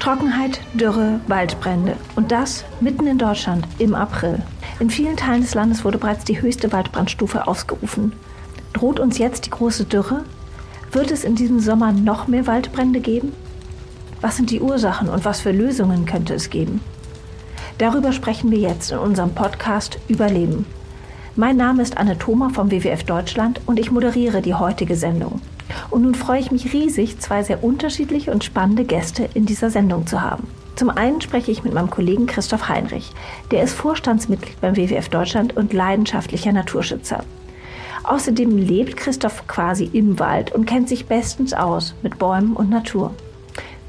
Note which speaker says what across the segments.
Speaker 1: Trockenheit, Dürre, Waldbrände. Und das mitten in Deutschland im April. In vielen Teilen des Landes wurde bereits die höchste Waldbrandstufe ausgerufen. Droht uns jetzt die große Dürre? Wird es in diesem Sommer noch mehr Waldbrände geben? Was sind die Ursachen und was für Lösungen könnte es geben? Darüber sprechen wir jetzt in unserem Podcast Überleben. Mein Name ist Anne Thoma vom WWF Deutschland und ich moderiere die heutige Sendung. Und nun freue ich mich riesig, zwei sehr unterschiedliche und spannende Gäste in dieser Sendung zu haben. Zum einen spreche ich mit meinem Kollegen Christoph Heinrich. Der ist Vorstandsmitglied beim WWF Deutschland und leidenschaftlicher Naturschützer. Außerdem lebt Christoph quasi im Wald und kennt sich bestens aus mit Bäumen und Natur.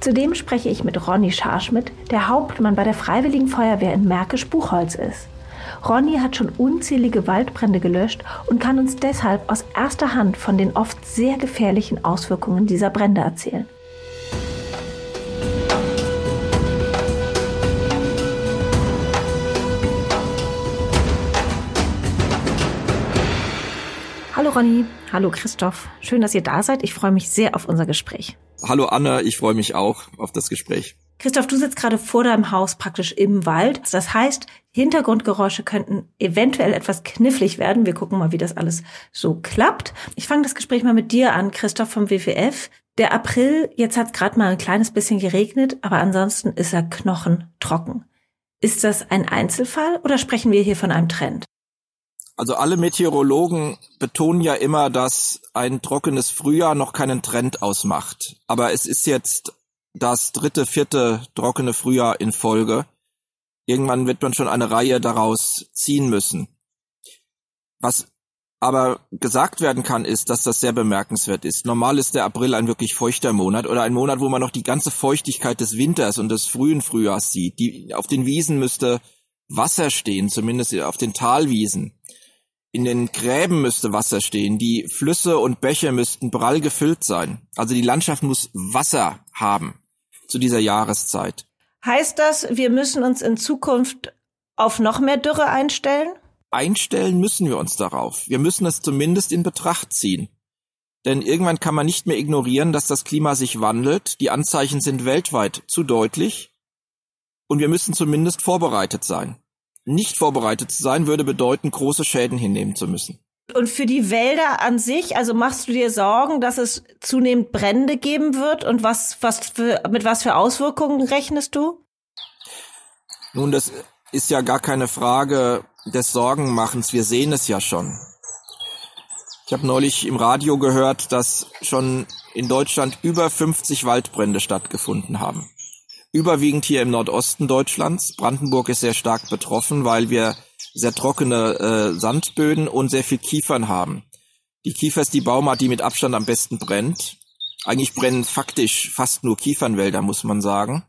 Speaker 1: Zudem spreche ich mit Ronny Scharschmidt, der Hauptmann bei der Freiwilligen Feuerwehr in Märkisch-Buchholz ist. Ronny hat schon unzählige Waldbrände gelöscht und kann uns deshalb aus erster Hand von den oft sehr gefährlichen Auswirkungen dieser Brände erzählen. Hallo Ronny, hallo Christoph. Schön, dass ihr da seid. Ich freue mich sehr auf unser Gespräch.
Speaker 2: Hallo Anna, ich freue mich auch auf das Gespräch.
Speaker 1: Christoph, du sitzt gerade vor deinem Haus praktisch im Wald. Das heißt, Hintergrundgeräusche könnten eventuell etwas knifflig werden. Wir gucken mal, wie das alles so klappt. Ich fange das Gespräch mal mit dir an, Christoph vom WWF. Der April, jetzt hat es gerade mal ein kleines bisschen geregnet, aber ansonsten ist er knochentrocken. Ist das ein Einzelfall oder sprechen wir hier von einem Trend?
Speaker 2: Also alle Meteorologen betonen ja immer, dass ein trockenes Frühjahr noch keinen Trend ausmacht. Aber es ist jetzt das dritte, vierte trockene Frühjahr in Folge. Irgendwann wird man schon eine Reihe daraus ziehen müssen. Was aber gesagt werden kann, ist, dass das sehr bemerkenswert ist. Normal ist der April ein wirklich feuchter Monat oder ein Monat, wo man noch die ganze Feuchtigkeit des Winters und des frühen Frühjahrs sieht. Die, auf den Wiesen müsste Wasser stehen, zumindest auf den Talwiesen. In den Gräben müsste Wasser stehen. Die Flüsse und Bäche müssten prall gefüllt sein. Also die Landschaft muss Wasser haben zu dieser Jahreszeit.
Speaker 1: Heißt das, wir müssen uns in Zukunft auf noch mehr Dürre einstellen?
Speaker 2: Einstellen müssen wir uns darauf. Wir müssen es zumindest in Betracht ziehen. Denn irgendwann kann man nicht mehr ignorieren, dass das Klima sich wandelt. Die Anzeichen sind weltweit zu deutlich. Und wir müssen zumindest vorbereitet sein. Nicht vorbereitet zu sein würde bedeuten, große Schäden hinnehmen zu müssen.
Speaker 1: Und für die Wälder an sich, also machst du dir Sorgen, dass es zunehmend Brände geben wird und was, was für, mit was für Auswirkungen rechnest du?
Speaker 2: Nun, das ist ja gar keine Frage des Sorgenmachens. Wir sehen es ja schon. Ich habe neulich im Radio gehört, dass schon in Deutschland über 50 Waldbrände stattgefunden haben. Überwiegend hier im Nordosten Deutschlands. Brandenburg ist sehr stark betroffen, weil wir sehr trockene äh, Sandböden und sehr viel Kiefern haben. Die Kiefer ist die Baumart, die mit Abstand am besten brennt. Eigentlich brennen faktisch fast nur Kiefernwälder, muss man sagen.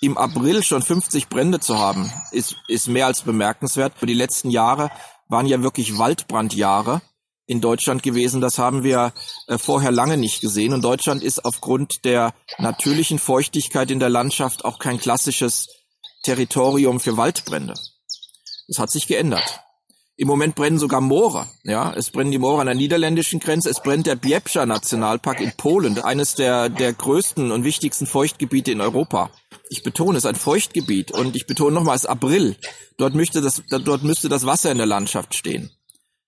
Speaker 2: Im April schon 50 Brände zu haben, ist, ist mehr als bemerkenswert. Die letzten Jahre waren ja wirklich Waldbrandjahre in Deutschland gewesen. Das haben wir äh, vorher lange nicht gesehen. Und Deutschland ist aufgrund der natürlichen Feuchtigkeit in der Landschaft auch kein klassisches Territorium für Waldbrände. Das hat sich geändert. Im Moment brennen sogar Moore. Ja, es brennen die Moore an der niederländischen Grenze. Es brennt der Biebscher Nationalpark in Polen, eines der, der größten und wichtigsten Feuchtgebiete in Europa. Ich betone, es ist ein Feuchtgebiet und ich betone nochmals April. Dort müsste das, dort müsste das Wasser in der Landschaft stehen.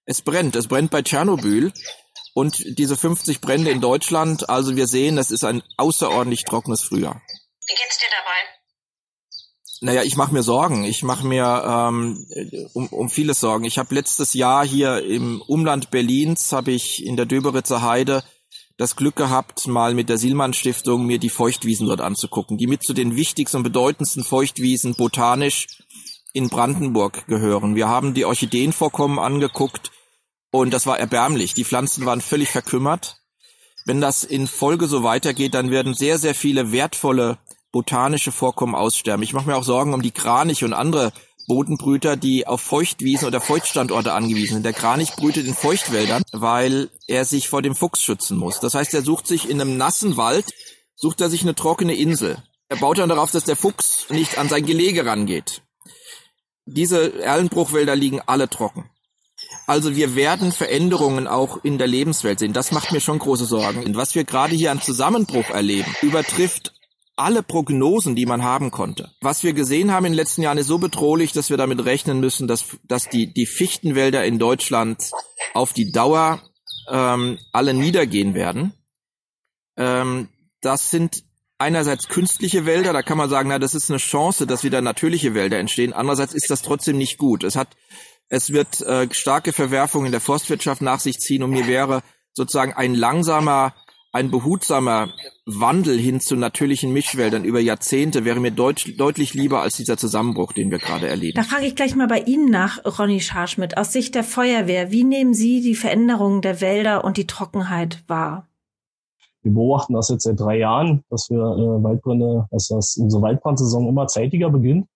Speaker 2: Es brennt. Es brennt bei Tschernobyl. Und diese 50 Brände in Deutschland, also wir sehen, es ist ein außerordentlich trockenes Frühjahr.
Speaker 1: Wie geht's dir dabei?
Speaker 2: Naja, ich mache mir Sorgen. Ich mache mir ähm, um, um vieles Sorgen. Ich habe letztes Jahr hier im Umland Berlins, habe ich in der Döberitzer Heide das Glück gehabt, mal mit der Silmann Stiftung mir die Feuchtwiesen dort anzugucken, die mit zu den wichtigsten und bedeutendsten Feuchtwiesen botanisch in Brandenburg gehören. Wir haben die Orchideenvorkommen angeguckt und das war erbärmlich. Die Pflanzen waren völlig verkümmert. Wenn das in Folge so weitergeht, dann werden sehr, sehr viele wertvolle botanische Vorkommen aussterben. Ich mache mir auch Sorgen um die Kranich und andere Bodenbrüter, die auf Feuchtwiesen oder Feuchtstandorte angewiesen sind. Der Kranich brütet in Feuchtwäldern, weil er sich vor dem Fuchs schützen muss. Das heißt, er sucht sich in einem nassen Wald, sucht er sich eine trockene Insel. Er baut dann darauf, dass der Fuchs nicht an sein Gelege rangeht. Diese Erlenbruchwälder liegen alle trocken. Also wir werden Veränderungen auch in der Lebenswelt sehen. Das macht mir schon große Sorgen. Was wir gerade hier an Zusammenbruch erleben, übertrifft alle Prognosen, die man haben konnte. Was wir gesehen haben in den letzten Jahren ist so bedrohlich, dass wir damit rechnen müssen, dass, dass die, die Fichtenwälder in Deutschland auf die Dauer ähm, alle niedergehen werden. Ähm, das sind einerseits künstliche Wälder, da kann man sagen, na, das ist eine Chance, dass wieder natürliche Wälder entstehen. Andererseits ist das trotzdem nicht gut. Es hat, es wird äh, starke Verwerfungen in der Forstwirtschaft nach sich ziehen und mir wäre sozusagen ein langsamer, ein behutsamer Wandel hin zu natürlichen Mischwäldern über Jahrzehnte wäre mir deut deutlich lieber als dieser Zusammenbruch, den wir gerade erleben.
Speaker 1: Da frage ich gleich mal bei Ihnen nach, Ronny Scharschmidt. Aus Sicht der Feuerwehr, wie nehmen Sie die Veränderungen der Wälder und die Trockenheit wahr?
Speaker 3: Wir beobachten das jetzt seit drei Jahren, dass wir äh, Waldbrände, dass das unsere Waldbrandsaison immer zeitiger beginnt.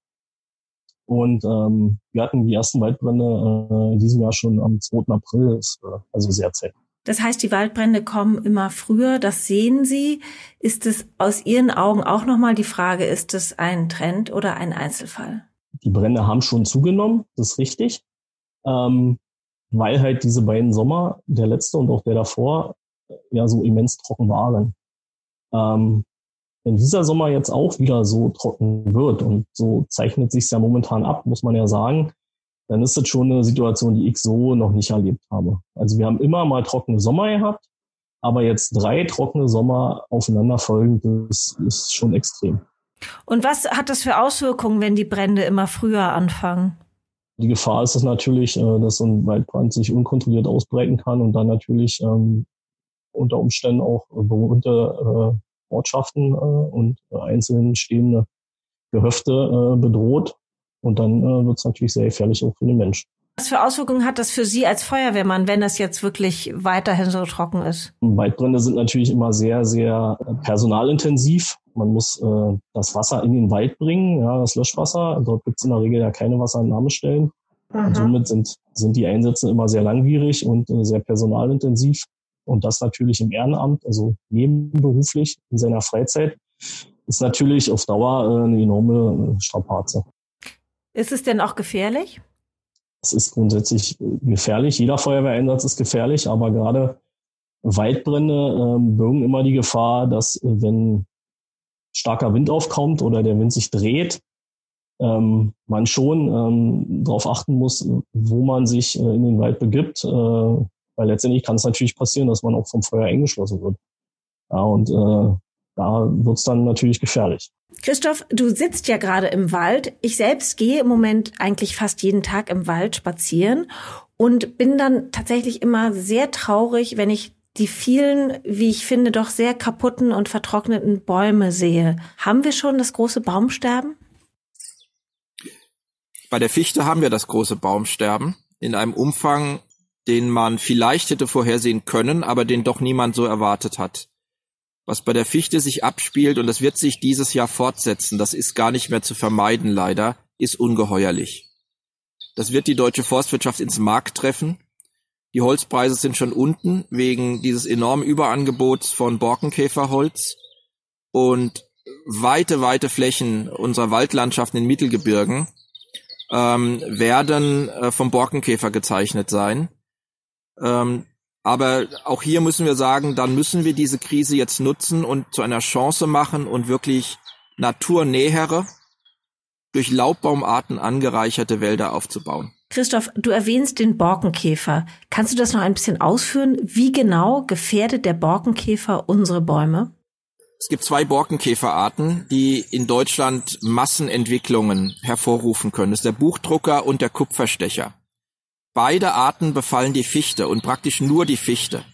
Speaker 3: Und ähm, wir hatten die ersten Waldbrände äh, in diesem Jahr schon am 2. April, ist, äh, also sehr zeitig.
Speaker 1: Das heißt, die Waldbrände kommen immer früher, das sehen Sie. Ist es aus Ihren Augen auch nochmal die Frage, ist es ein Trend oder ein Einzelfall?
Speaker 3: Die Brände haben schon zugenommen, das ist richtig. Ähm, weil halt diese beiden Sommer, der letzte und auch der davor, ja so immens trocken waren. Ähm, wenn dieser Sommer jetzt auch wieder so trocken wird und so zeichnet sich ja momentan ab, muss man ja sagen, dann ist das schon eine Situation, die ich so noch nicht erlebt habe. Also wir haben immer mal trockene Sommer gehabt, aber jetzt drei trockene Sommer aufeinanderfolgend, das ist schon extrem.
Speaker 1: Und was hat das für Auswirkungen, wenn die Brände immer früher anfangen?
Speaker 3: Die Gefahr ist es natürlich, äh, dass so ein Waldbrand sich unkontrolliert ausbreiten kann und dann natürlich ähm, unter Umständen auch bewohnte äh, Ortschaften äh, und einzeln stehende Gehöfte äh, bedroht. Und dann äh, wird es natürlich sehr gefährlich auch für den Menschen.
Speaker 1: Was für Auswirkungen hat das für Sie als Feuerwehrmann, wenn das jetzt wirklich weiterhin so trocken ist?
Speaker 3: Waldbrände sind natürlich immer sehr, sehr personalintensiv. Man muss äh, das Wasser in den Wald bringen, ja, das Löschwasser. Dort gibt es in der Regel ja keine Wasserentnahmestellen. Mhm. Und somit sind, sind die Einsätze immer sehr langwierig und äh, sehr personalintensiv. Und das natürlich im Ehrenamt, also nebenberuflich in seiner Freizeit, ist natürlich auf Dauer äh, eine enorme äh, Strapaze.
Speaker 1: Ist es denn auch gefährlich?
Speaker 3: Es ist grundsätzlich äh, gefährlich. Jeder Feuerwehreinsatz ist gefährlich, aber gerade Waldbrände ähm, birgen immer die Gefahr, dass wenn starker Wind aufkommt oder der Wind sich dreht, ähm, man schon ähm, darauf achten muss, wo man sich äh, in den Wald begibt, äh, weil letztendlich kann es natürlich passieren, dass man auch vom Feuer eingeschlossen wird. Ja, und äh, da wird's dann natürlich gefährlich.
Speaker 1: Christoph, du sitzt ja gerade im Wald. Ich selbst gehe im Moment eigentlich fast jeden Tag im Wald spazieren und bin dann tatsächlich immer sehr traurig, wenn ich die vielen, wie ich finde, doch sehr kaputten und vertrockneten Bäume sehe. Haben wir schon das große Baumsterben?
Speaker 2: Bei der Fichte haben wir das große Baumsterben in einem Umfang, den man vielleicht hätte vorhersehen können, aber den doch niemand so erwartet hat. Was bei der Fichte sich abspielt, und das wird sich dieses Jahr fortsetzen, das ist gar nicht mehr zu vermeiden leider, ist ungeheuerlich. Das wird die deutsche Forstwirtschaft ins Markt treffen. Die Holzpreise sind schon unten wegen dieses enormen Überangebots von Borkenkäferholz und weite, weite Flächen unserer Waldlandschaften in Mittelgebirgen ähm, werden äh, vom Borkenkäfer gezeichnet sein. Ähm, aber auch hier müssen wir sagen, dann müssen wir diese Krise jetzt nutzen und zu einer Chance machen und wirklich naturnähere, durch Laubbaumarten angereicherte Wälder aufzubauen.
Speaker 1: Christoph, du erwähnst den Borkenkäfer. Kannst du das noch ein bisschen ausführen? Wie genau gefährdet der Borkenkäfer unsere Bäume?
Speaker 2: Es gibt zwei Borkenkäferarten, die in Deutschland Massenentwicklungen hervorrufen können. Das ist der Buchdrucker und der Kupferstecher. Beide Arten befallen die Fichte und praktisch nur die Fichte.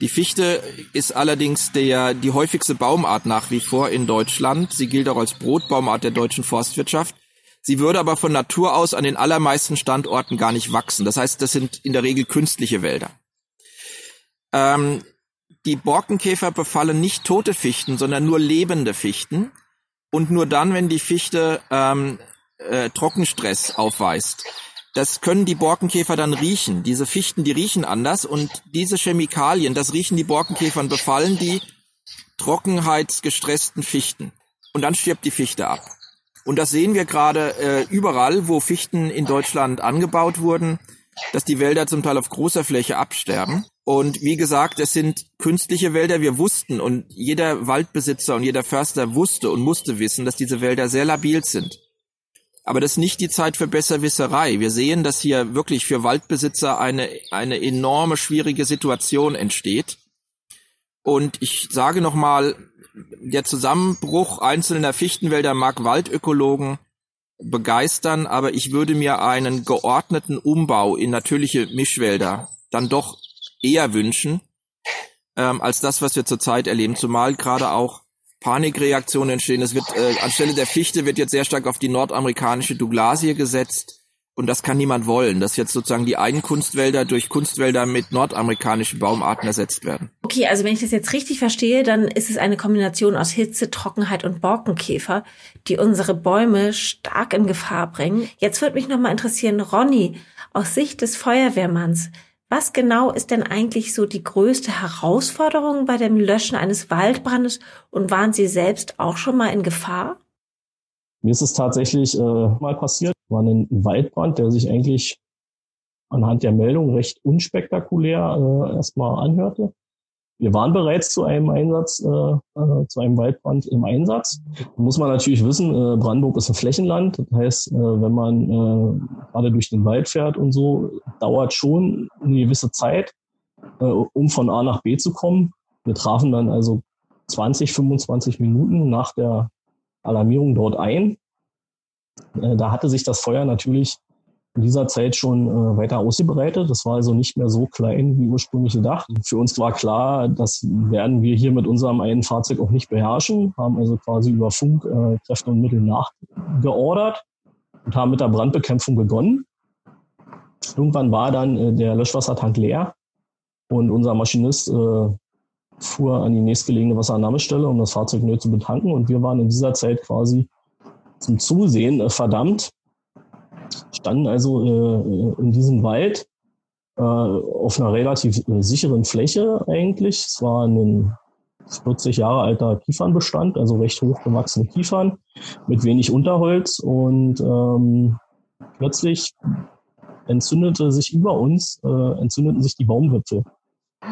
Speaker 2: Die Fichte ist allerdings der, die häufigste Baumart nach wie vor in Deutschland. Sie gilt auch als Brotbaumart der deutschen Forstwirtschaft. Sie würde aber von Natur aus an den allermeisten Standorten gar nicht wachsen. Das heißt, das sind in der Regel künstliche Wälder. Ähm, die Borkenkäfer befallen nicht tote Fichten, sondern nur lebende Fichten. Und nur dann, wenn die Fichte ähm, äh, Trockenstress aufweist. Das können die Borkenkäfer dann riechen. Diese Fichten, die riechen anders und diese Chemikalien, das riechen die Borkenkäfern, befallen die trockenheitsgestressten Fichten. Und dann stirbt die Fichte ab. Und das sehen wir gerade äh, überall, wo Fichten in Deutschland angebaut wurden, dass die Wälder zum Teil auf großer Fläche absterben. Und wie gesagt, es sind künstliche Wälder. Wir wussten und jeder Waldbesitzer und jeder Förster wusste und musste wissen, dass diese Wälder sehr labil sind. Aber das ist nicht die Zeit für Besserwisserei. Wir sehen, dass hier wirklich für Waldbesitzer eine, eine enorme schwierige Situation entsteht. Und ich sage nochmal, der Zusammenbruch einzelner Fichtenwälder mag Waldökologen begeistern, aber ich würde mir einen geordneten Umbau in natürliche Mischwälder dann doch eher wünschen, ähm, als das, was wir zurzeit erleben. Zumal gerade auch Panikreaktionen entstehen. Es wird äh, anstelle der Fichte wird jetzt sehr stark auf die nordamerikanische Douglasie gesetzt. Und das kann niemand wollen, dass jetzt sozusagen die einen Kunstwälder durch Kunstwälder mit nordamerikanischen Baumarten ersetzt werden.
Speaker 1: Okay, also wenn ich das jetzt richtig verstehe, dann ist es eine Kombination aus Hitze, Trockenheit und Borkenkäfer, die unsere Bäume stark in Gefahr bringen. Jetzt würde mich nochmal interessieren, Ronny, aus Sicht des Feuerwehrmanns, was genau ist denn eigentlich so die größte Herausforderung bei dem Löschen eines Waldbrandes und waren Sie selbst auch schon mal in Gefahr?
Speaker 3: Mir ist es tatsächlich äh, mal passiert, war ein Waldbrand, der sich eigentlich anhand der Meldung recht unspektakulär äh, erstmal anhörte. Wir waren bereits zu einem Einsatz, äh, äh, zu einem Waldbrand im Einsatz. Da muss man natürlich wissen, äh, Brandenburg ist ein Flächenland. Das heißt, äh, wenn man äh, gerade durch den Wald fährt und so, dauert schon eine gewisse Zeit, um von A nach B zu kommen. Wir trafen dann also 20, 25 Minuten nach der Alarmierung dort ein. Da hatte sich das Feuer natürlich in dieser Zeit schon äh, weiter ausgebreitet. Das war also nicht mehr so klein wie ursprünglich gedacht. Für uns war klar, das werden wir hier mit unserem einen Fahrzeug auch nicht beherrschen, haben also quasi über Funk äh, Kräfte und Mittel nachgeordert und haben mit der Brandbekämpfung begonnen. Irgendwann war dann äh, der Löschwassertank leer und unser Maschinist äh, fuhr an die nächstgelegene Wasserannahmestelle, um das Fahrzeug neu zu betanken. Und wir waren in dieser Zeit quasi zum Zusehen äh, verdammt, standen also äh, in diesem Wald äh, auf einer relativ äh, sicheren Fläche eigentlich. Es war ein 40 Jahre alter Kiefernbestand, also recht hochgewachsene Kiefern mit wenig Unterholz und ähm, plötzlich entzündete sich über uns, äh, entzündeten sich die Baumwipfel.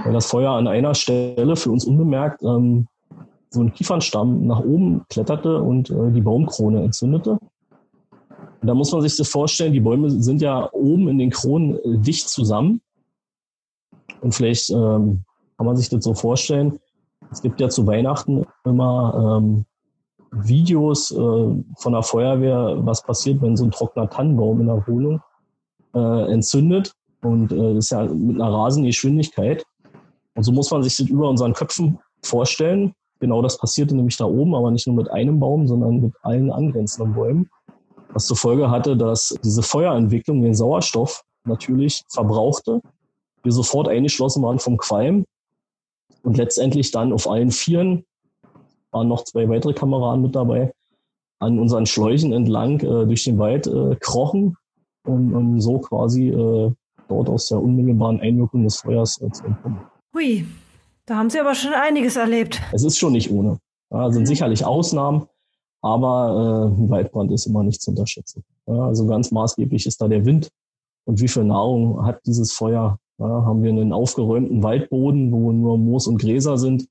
Speaker 3: Weil das Feuer an einer Stelle für uns unbemerkt ähm, so ein Kiefernstamm nach oben kletterte und äh, die Baumkrone entzündete. Da muss man sich das vorstellen, die Bäume sind ja oben in den Kronen äh, dicht zusammen. Und vielleicht ähm, kann man sich das so vorstellen, es gibt ja zu Weihnachten immer ähm, Videos äh, von der Feuerwehr, was passiert, wenn so ein trockener Tannenbaum in der Wohnung äh, entzündet. Und äh, das ist ja mit einer rasenden Geschwindigkeit. Und so muss man sich das über unseren Köpfen vorstellen. Genau das passierte nämlich da oben, aber nicht nur mit einem Baum, sondern mit allen angrenzenden Bäumen was zur Folge hatte, dass diese Feuerentwicklung den Sauerstoff natürlich verbrauchte, wir sofort eingeschlossen waren vom Qualm und letztendlich dann auf allen Vieren waren noch zwei weitere Kameraden mit dabei, an unseren Schläuchen entlang äh, durch den Wald äh, krochen, um, um so quasi äh, dort aus der unmittelbaren Einwirkung des Feuers äh, zu entkommen.
Speaker 1: Hui, da haben Sie aber schon einiges erlebt.
Speaker 3: Es ist schon nicht ohne. Ja, sind sicherlich Ausnahmen, aber äh, ein Waldbrand ist immer nicht zu unterschätzen. Ja, also ganz maßgeblich ist da der Wind und wie viel Nahrung hat dieses Feuer. Ja, haben wir einen aufgeräumten Waldboden, wo nur Moos und Gräser sind,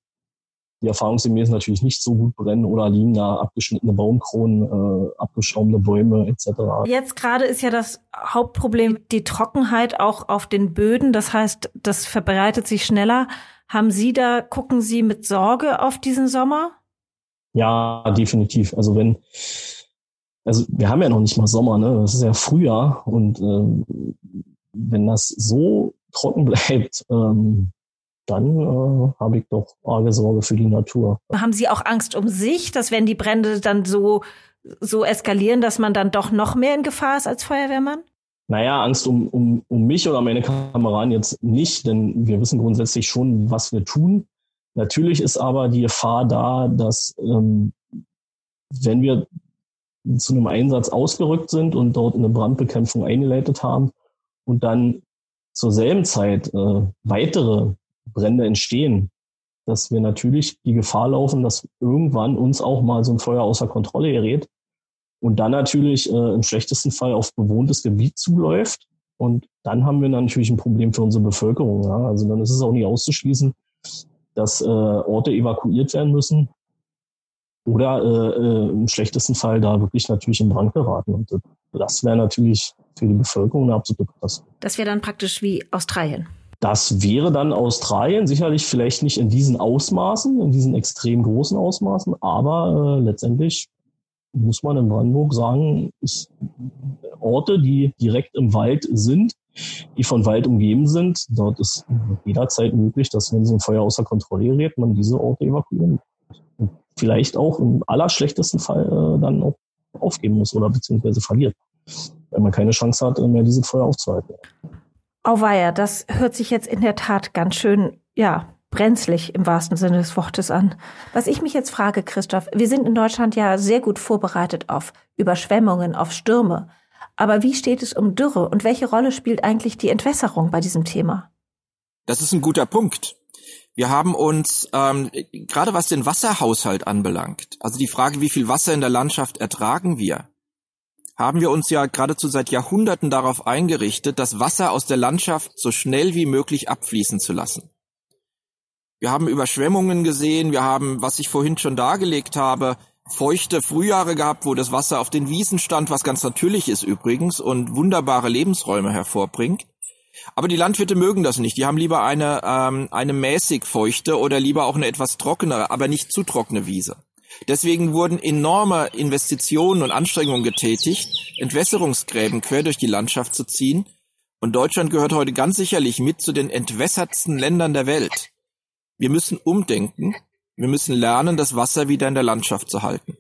Speaker 3: die erfahrungsgemäß natürlich nicht so gut brennen oder liegen da abgeschnittene Baumkronen, äh, abgeschaumte Bäume etc.
Speaker 1: Jetzt gerade ist ja das Hauptproblem die Trockenheit auch auf den Böden. Das heißt, das verbreitet sich schneller. Haben Sie da, gucken Sie mit Sorge auf diesen Sommer?
Speaker 3: Ja, definitiv. Also wenn, also wir haben ja noch nicht mal Sommer, ne? Das ist ja Frühjahr und ähm, wenn das so trocken bleibt, ähm, dann äh, habe ich doch arge Sorge für die Natur.
Speaker 1: Haben Sie auch Angst um sich, dass wenn die Brände dann so so eskalieren, dass man dann doch noch mehr in Gefahr ist als Feuerwehrmann?
Speaker 3: Naja, Angst um, um, um mich oder meine Kameraden jetzt nicht, denn wir wissen grundsätzlich schon, was wir tun. Natürlich ist aber die Gefahr da, dass ähm, wenn wir zu einem Einsatz ausgerückt sind und dort eine Brandbekämpfung eingeleitet haben und dann zur selben Zeit äh, weitere Brände entstehen, dass wir natürlich die Gefahr laufen, dass irgendwann uns auch mal so ein Feuer außer Kontrolle gerät und dann natürlich äh, im schlechtesten Fall auf bewohntes Gebiet zuläuft Und dann haben wir natürlich ein Problem für unsere Bevölkerung. Ja? Also dann ist es auch nicht auszuschließen, dass äh, Orte evakuiert werden müssen oder äh, äh, im schlechtesten Fall da wirklich natürlich in Brand geraten. Und das wäre natürlich für die Bevölkerung eine absolute Katastrophe.
Speaker 1: Das wäre dann praktisch wie Australien.
Speaker 3: Das wäre dann Australien, sicherlich vielleicht nicht in diesen Ausmaßen, in diesen extrem großen Ausmaßen, aber äh, letztendlich muss man in Brandenburg sagen, ist Orte, die direkt im Wald sind, die von Wald umgeben sind. Dort ist jederzeit möglich, dass wenn so ein Feuer außer Kontrolle gerät, man diese Orte evakuieren und vielleicht auch im allerschlechtesten Fall äh, dann auch aufgeben muss oder beziehungsweise verliert, weil man keine Chance hat, mehr dieses Feuer aufzuhalten.
Speaker 1: Auweia, das hört sich jetzt in der Tat ganz schön, ja, brenzlig im wahrsten Sinne des Wortes an. Was ich mich jetzt frage, Christoph, wir sind in Deutschland ja sehr gut vorbereitet auf Überschwemmungen, auf Stürme. Aber wie steht es um Dürre und welche Rolle spielt eigentlich die Entwässerung bei diesem Thema?
Speaker 2: Das ist ein guter Punkt. Wir haben uns, ähm, gerade was den Wasserhaushalt anbelangt, also die Frage, wie viel Wasser in der Landschaft ertragen wir, haben wir uns ja geradezu seit Jahrhunderten darauf eingerichtet, das Wasser aus der Landschaft so schnell wie möglich abfließen zu lassen. Wir haben Überschwemmungen gesehen, wir haben, was ich vorhin schon dargelegt habe, feuchte Frühjahre gehabt, wo das Wasser auf den Wiesen stand, was ganz natürlich ist übrigens und wunderbare Lebensräume hervorbringt. Aber die Landwirte mögen das nicht. Die haben lieber eine, ähm, eine mäßig feuchte oder lieber auch eine etwas trockenere, aber nicht zu trockene Wiese. Deswegen wurden enorme Investitionen und Anstrengungen getätigt, Entwässerungsgräben quer durch die Landschaft zu ziehen. Und Deutschland gehört heute ganz sicherlich mit zu den entwässertsten Ländern der Welt. Wir müssen umdenken. Wir müssen lernen, das Wasser wieder in der Landschaft zu halten.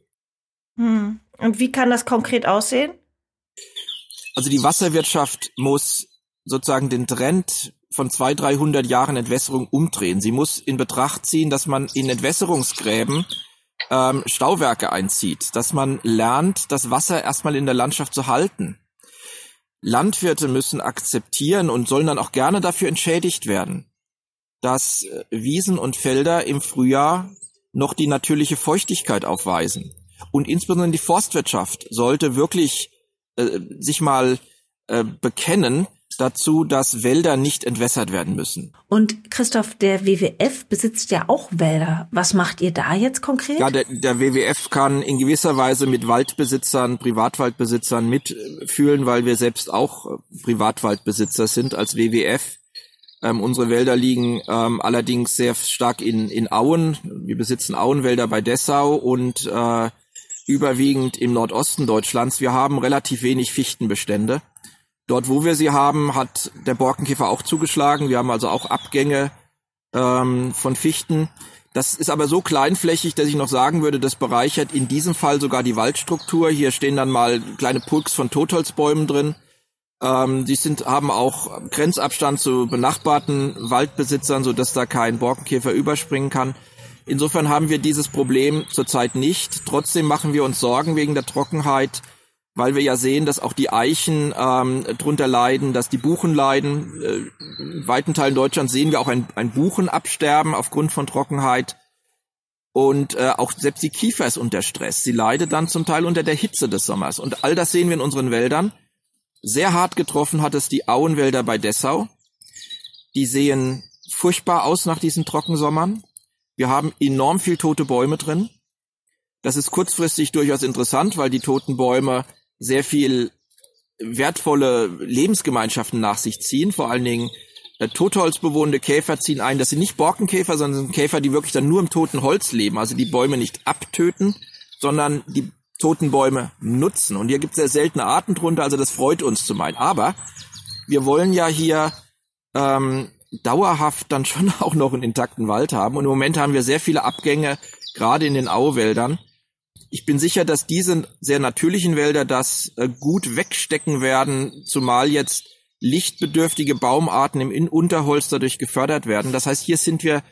Speaker 1: Hm. Und wie kann das konkret aussehen?
Speaker 2: Also die Wasserwirtschaft muss sozusagen den Trend von zwei, dreihundert Jahren Entwässerung umdrehen. Sie muss in Betracht ziehen, dass man in Entwässerungsgräben ähm, Stauwerke einzieht, dass man lernt, das Wasser erstmal in der Landschaft zu halten. Landwirte müssen akzeptieren und sollen dann auch gerne dafür entschädigt werden, dass äh, Wiesen und Felder im Frühjahr noch die natürliche Feuchtigkeit aufweisen. Und insbesondere die Forstwirtschaft sollte wirklich äh, sich mal äh, bekennen, dazu, dass Wälder nicht entwässert werden müssen.
Speaker 1: Und Christoph, der WWF besitzt ja auch Wälder. Was macht ihr da jetzt konkret?
Speaker 2: Ja, der, der WWF kann in gewisser Weise mit Waldbesitzern, Privatwaldbesitzern mitfühlen, weil wir selbst auch äh, Privatwaldbesitzer sind als WWF. Ähm, unsere Wälder liegen ähm, allerdings sehr stark in, in Auen. Wir besitzen Auenwälder bei Dessau und äh, überwiegend im Nordosten Deutschlands. Wir haben relativ wenig Fichtenbestände. Dort, wo wir sie haben, hat der Borkenkäfer auch zugeschlagen. Wir haben also auch Abgänge ähm, von Fichten. Das ist aber so kleinflächig, dass ich noch sagen würde, das bereichert in diesem Fall sogar die Waldstruktur. Hier stehen dann mal kleine Pulks von Totholzbäumen drin. Ähm, die sind, haben auch Grenzabstand zu benachbarten Waldbesitzern, so dass da kein Borkenkäfer überspringen kann. Insofern haben wir dieses Problem zurzeit nicht. Trotzdem machen wir uns Sorgen wegen der Trockenheit weil wir ja sehen, dass auch die Eichen ähm, drunter leiden, dass die Buchen leiden. Äh, in weiten Teilen Deutschlands sehen wir auch ein, ein Buchenabsterben aufgrund von Trockenheit. Und äh, auch selbst die Kiefer ist unter Stress. Sie leidet dann zum Teil unter der Hitze des Sommers. Und all das sehen wir in unseren Wäldern. Sehr hart getroffen hat es die Auenwälder bei Dessau. Die sehen furchtbar aus nach diesen Trockensommern. Wir haben enorm viel tote Bäume drin. Das ist kurzfristig durchaus interessant, weil die toten Bäume sehr viel wertvolle Lebensgemeinschaften nach sich ziehen. Vor allen Dingen äh, totholzbewohnende Käfer ziehen ein. Das sind nicht Borkenkäfer, sondern sind Käfer, die wirklich dann nur im toten Holz leben. Also die Bäume nicht abtöten, sondern die toten Bäume nutzen. Und hier gibt es sehr seltene Arten drunter, also das freut uns zum einen. Aber wir wollen ja hier ähm, dauerhaft dann schon auch noch einen intakten Wald haben. Und im Moment haben wir sehr viele Abgänge, gerade in den Auwäldern. Ich bin sicher, dass diese sehr natürlichen Wälder das äh, gut wegstecken werden, zumal jetzt lichtbedürftige Baumarten im Unterholz dadurch gefördert werden. Das heißt, hier sind wir,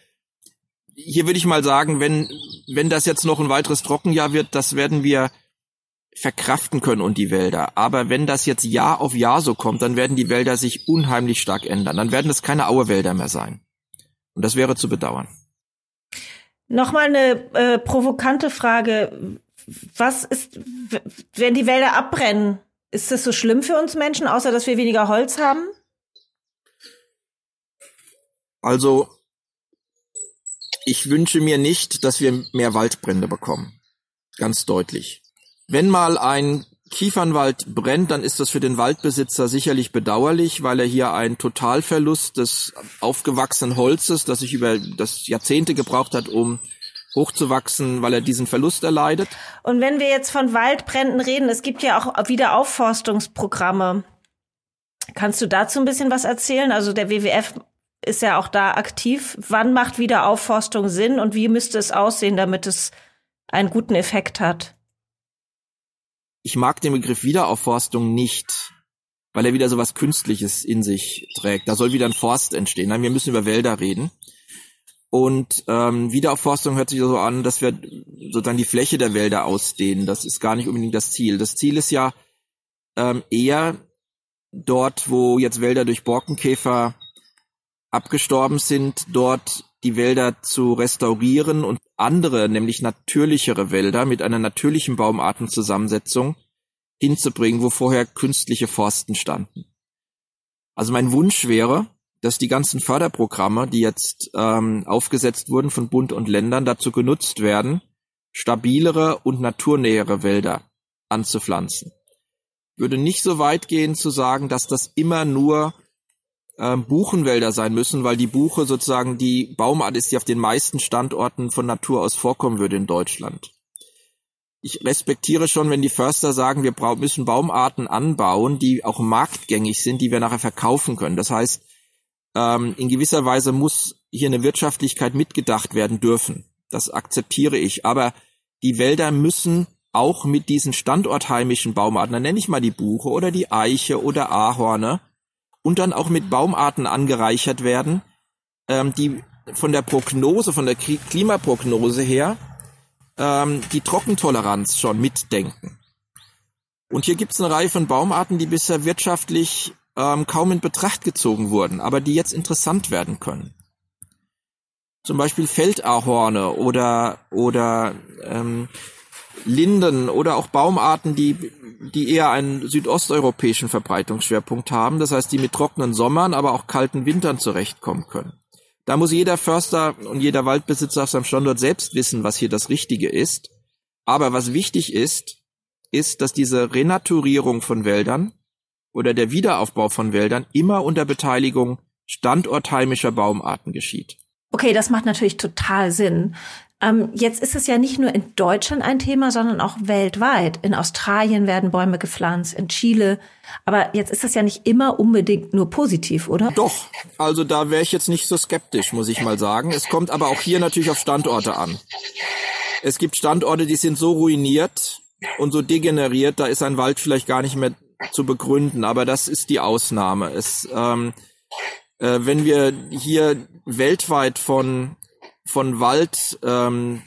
Speaker 2: hier würde ich mal sagen, wenn, wenn das jetzt noch ein weiteres Trockenjahr wird, das werden wir verkraften können und die Wälder. Aber wenn das jetzt Jahr auf Jahr so kommt, dann werden die Wälder sich unheimlich stark ändern. Dann werden es keine Auerwälder mehr sein. Und das wäre zu bedauern.
Speaker 1: Nochmal eine äh, provokante Frage was ist, wenn die Wälder abbrennen? Ist das so schlimm für uns Menschen, außer dass wir weniger Holz haben?
Speaker 2: Also, ich wünsche mir nicht, dass wir mehr Waldbrände bekommen. Ganz deutlich. Wenn mal ein Kiefernwald brennt, dann ist das für den Waldbesitzer sicherlich bedauerlich, weil er hier einen Totalverlust des aufgewachsenen Holzes, das sich über das Jahrzehnte gebraucht hat, um hochzuwachsen, weil er diesen Verlust erleidet.
Speaker 1: Und wenn wir jetzt von Waldbränden reden, es gibt ja auch wieder Aufforstungsprogramme. Kannst du dazu ein bisschen was erzählen? Also der WWF ist ja auch da aktiv. Wann macht wieder Aufforstung Sinn und wie müsste es aussehen, damit es einen guten Effekt hat?
Speaker 2: Ich mag den Begriff Wiederaufforstung nicht, weil er wieder so was Künstliches in sich trägt. Da soll wieder ein Forst entstehen. Nein, wir müssen über Wälder reden. Und ähm, Wiederaufforstung hört sich so an, dass wir sozusagen die Fläche der Wälder ausdehnen. Das ist gar nicht unbedingt das Ziel. Das Ziel ist ja ähm, eher dort, wo jetzt Wälder durch Borkenkäfer abgestorben sind, dort die Wälder zu restaurieren und andere, nämlich natürlichere Wälder mit einer natürlichen Baumartenzusammensetzung hinzubringen, wo vorher künstliche Forsten standen. Also mein Wunsch wäre, dass die ganzen Förderprogramme, die jetzt ähm, aufgesetzt wurden von Bund und Ländern, dazu genutzt werden, stabilere und naturnähere Wälder anzupflanzen. Ich würde nicht so weit gehen zu sagen, dass das immer nur ähm, Buchenwälder sein müssen, weil die Buche sozusagen die Baumart ist, die auf den meisten Standorten von Natur aus vorkommen würde in Deutschland. Ich respektiere schon, wenn die Förster sagen, wir müssen Baumarten anbauen, die auch marktgängig sind, die wir nachher verkaufen können. Das heißt, ähm, in gewisser Weise muss hier eine Wirtschaftlichkeit mitgedacht werden dürfen. Das akzeptiere ich. Aber die Wälder müssen auch mit diesen standortheimischen Baumarten, dann nenne ich mal die Buche oder die Eiche oder Ahorne, und dann auch mit Baumarten angereichert werden, ähm, die von der Prognose, von der Klimaprognose her, ähm, die Trockentoleranz schon mitdenken. Und hier gibt es eine Reihe von Baumarten, die bisher wirtschaftlich ähm, kaum in Betracht gezogen wurden, aber die jetzt interessant werden können. Zum Beispiel Feldahorne oder oder ähm, Linden oder auch Baumarten, die die eher einen südosteuropäischen Verbreitungsschwerpunkt haben, das heißt, die mit trockenen Sommern, aber auch kalten Wintern zurechtkommen können. Da muss jeder Förster und jeder Waldbesitzer auf seinem Standort selbst wissen, was hier das Richtige ist. Aber was wichtig ist, ist, dass diese Renaturierung von Wäldern oder der Wiederaufbau von Wäldern immer unter Beteiligung standortheimischer Baumarten geschieht.
Speaker 1: Okay, das macht natürlich total Sinn. Ähm, jetzt ist es ja nicht nur in Deutschland ein Thema, sondern auch weltweit. In Australien werden Bäume gepflanzt, in Chile. Aber jetzt ist das ja nicht immer unbedingt nur positiv, oder?
Speaker 2: Doch. Also da wäre ich jetzt nicht so skeptisch, muss ich mal sagen. Es kommt aber auch hier natürlich auf Standorte an. Es gibt Standorte, die sind so ruiniert und so degeneriert, da ist ein Wald vielleicht gar nicht mehr zu begründen, aber das ist die Ausnahme. Es, ähm, äh, wenn wir hier weltweit von von Wald ähm,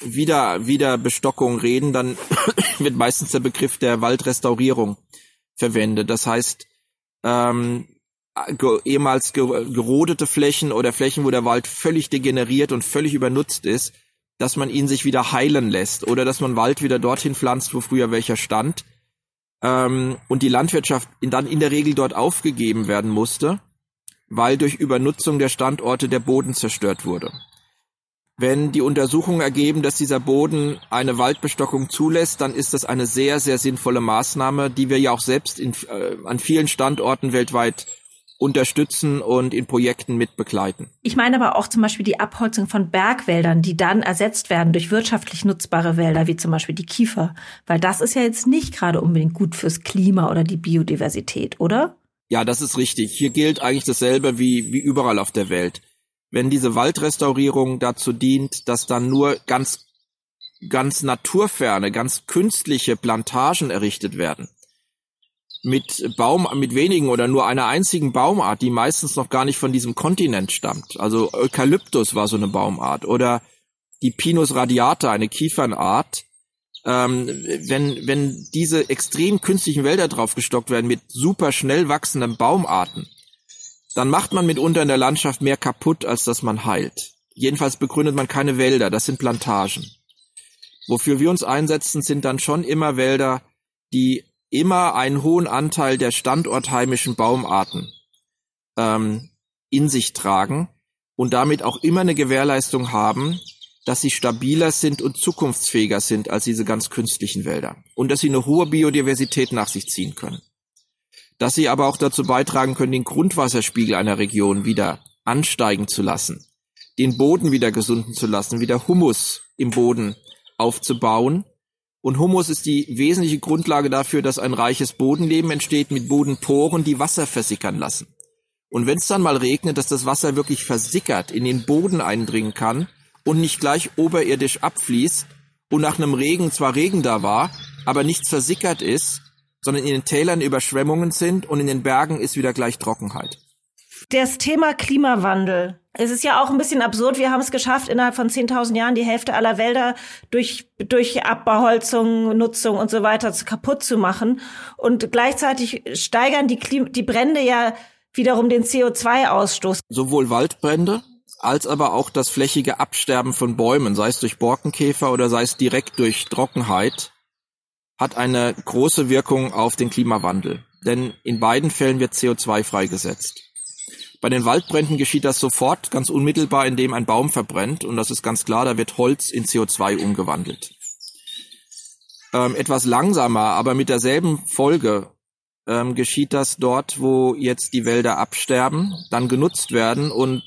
Speaker 2: wieder wieder Bestockung reden, dann wird meistens der Begriff der Waldrestaurierung verwendet. Das heißt ähm, ge ehemals gerodete Flächen oder Flächen, wo der Wald völlig degeneriert und völlig übernutzt ist, dass man ihn sich wieder heilen lässt oder dass man Wald wieder dorthin pflanzt, wo früher welcher stand ähm, und die Landwirtschaft dann in der Regel dort aufgegeben werden musste, weil durch Übernutzung der Standorte der Boden zerstört wurde. Wenn die Untersuchungen ergeben, dass dieser Boden eine Waldbestockung zulässt, dann ist das eine sehr, sehr sinnvolle Maßnahme, die wir ja auch selbst in, äh, an vielen Standorten weltweit unterstützen und in Projekten mit begleiten.
Speaker 1: Ich meine aber auch zum Beispiel die Abholzung von Bergwäldern, die dann ersetzt werden durch wirtschaftlich nutzbare Wälder, wie zum Beispiel die Kiefer. Weil das ist ja jetzt nicht gerade unbedingt gut fürs Klima oder die Biodiversität, oder?
Speaker 2: Ja, das ist richtig. Hier gilt eigentlich dasselbe wie, wie überall auf der Welt. Wenn diese Waldrestaurierung dazu dient, dass dann nur ganz, ganz naturferne, ganz künstliche Plantagen errichtet werden, mit Baum, mit wenigen oder nur einer einzigen Baumart, die meistens noch gar nicht von diesem Kontinent stammt. Also Eukalyptus war so eine Baumart oder die Pinus radiata, eine Kiefernart. Ähm, wenn, wenn diese extrem künstlichen Wälder draufgestockt werden mit super schnell wachsenden Baumarten, dann macht man mitunter in der Landschaft mehr kaputt, als dass man heilt. Jedenfalls begründet man keine Wälder, das sind Plantagen. Wofür wir uns einsetzen, sind dann schon immer Wälder, die immer einen hohen Anteil der standortheimischen Baumarten ähm, in sich tragen und damit auch immer eine Gewährleistung haben, dass sie stabiler sind und zukunftsfähiger sind als diese ganz künstlichen Wälder und dass sie eine hohe Biodiversität nach sich ziehen können. Dass sie aber auch dazu beitragen können, den Grundwasserspiegel einer Region wieder ansteigen zu lassen, den Boden wieder gesunden zu lassen, wieder Humus im Boden aufzubauen. Und Humus ist die wesentliche Grundlage dafür, dass ein reiches Bodenleben entsteht mit Bodenporen, die Wasser versickern lassen. Und wenn es dann mal regnet, dass das Wasser wirklich versickert, in den Boden eindringen kann und nicht gleich oberirdisch abfließt und nach einem Regen zwar Regen da war, aber nichts versickert ist, sondern in den Tälern Überschwemmungen sind und in den Bergen ist wieder gleich Trockenheit.
Speaker 1: Das Thema Klimawandel. Es ist ja auch ein bisschen absurd. Wir haben es geschafft, innerhalb von 10.000 Jahren die Hälfte aller Wälder durch, durch Abbeholzung, Nutzung und so weiter kaputt zu machen. Und gleichzeitig steigern die, Klim die Brände ja wiederum den CO2-Ausstoß.
Speaker 2: Sowohl Waldbrände als aber auch das flächige Absterben von Bäumen, sei es durch Borkenkäfer oder sei es direkt durch Trockenheit, hat eine große Wirkung auf den Klimawandel. Denn in beiden Fällen wird CO2 freigesetzt. Bei den Waldbränden geschieht das sofort, ganz unmittelbar, indem ein Baum verbrennt. Und das ist ganz klar, da wird Holz in CO2 umgewandelt. Ähm, etwas langsamer, aber mit derselben Folge ähm, geschieht das dort, wo jetzt die Wälder absterben, dann genutzt werden und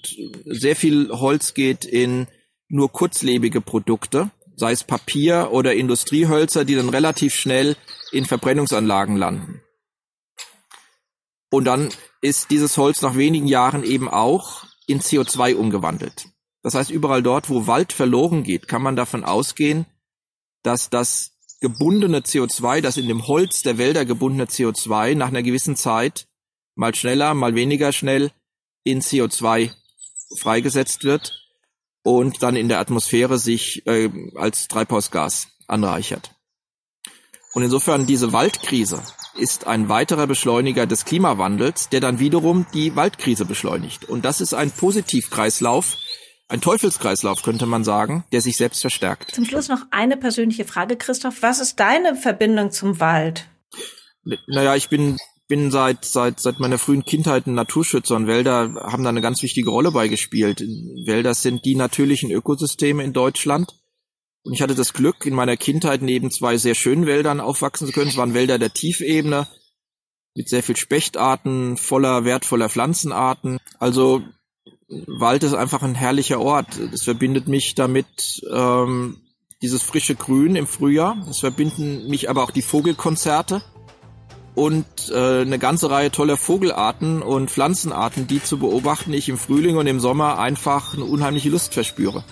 Speaker 2: sehr viel Holz geht in nur kurzlebige Produkte, sei es Papier oder Industriehölzer, die dann relativ schnell in Verbrennungsanlagen landen. Und dann ist dieses Holz nach wenigen Jahren eben auch in CO2 umgewandelt. Das heißt, überall dort, wo Wald verloren geht, kann man davon ausgehen, dass das gebundene CO2, das in dem Holz der Wälder gebundene CO2 nach einer gewissen Zeit mal schneller, mal weniger schnell in CO2 freigesetzt wird und dann in der Atmosphäre sich äh, als Treibhausgas anreichert. Und insofern diese Waldkrise ist ein weiterer Beschleuniger des Klimawandels, der dann wiederum die Waldkrise beschleunigt. Und das ist ein Positivkreislauf, ein Teufelskreislauf, könnte man sagen, der sich selbst verstärkt.
Speaker 1: Zum Schluss noch eine persönliche Frage, Christoph. Was ist deine Verbindung zum Wald?
Speaker 2: Naja, ich bin, bin seit, seit, seit meiner frühen Kindheit ein Naturschützer und Wälder haben da eine ganz wichtige Rolle beigespielt. Wälder sind die natürlichen Ökosysteme in Deutschland. Und ich hatte das Glück, in meiner Kindheit neben zwei sehr schönen Wäldern aufwachsen zu können. Es waren Wälder der Tiefebene mit sehr viel Spechtarten, voller wertvoller Pflanzenarten. Also Wald ist einfach ein herrlicher Ort. Es verbindet mich damit ähm, dieses frische Grün im Frühjahr. Es verbinden mich aber auch die Vogelkonzerte und äh, eine ganze Reihe toller Vogelarten und Pflanzenarten, die zu beobachten ich im Frühling und im Sommer einfach eine unheimliche Lust verspüre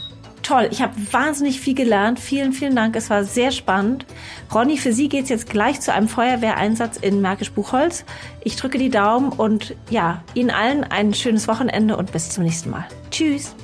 Speaker 1: toll. Ich habe wahnsinnig viel gelernt. Vielen, vielen Dank. Es war sehr spannend. Ronny, für Sie geht's jetzt gleich zu einem Feuerwehreinsatz in Märkisch-Buchholz. Ich drücke die Daumen und ja, Ihnen allen ein schönes Wochenende und bis zum nächsten Mal. Tschüss.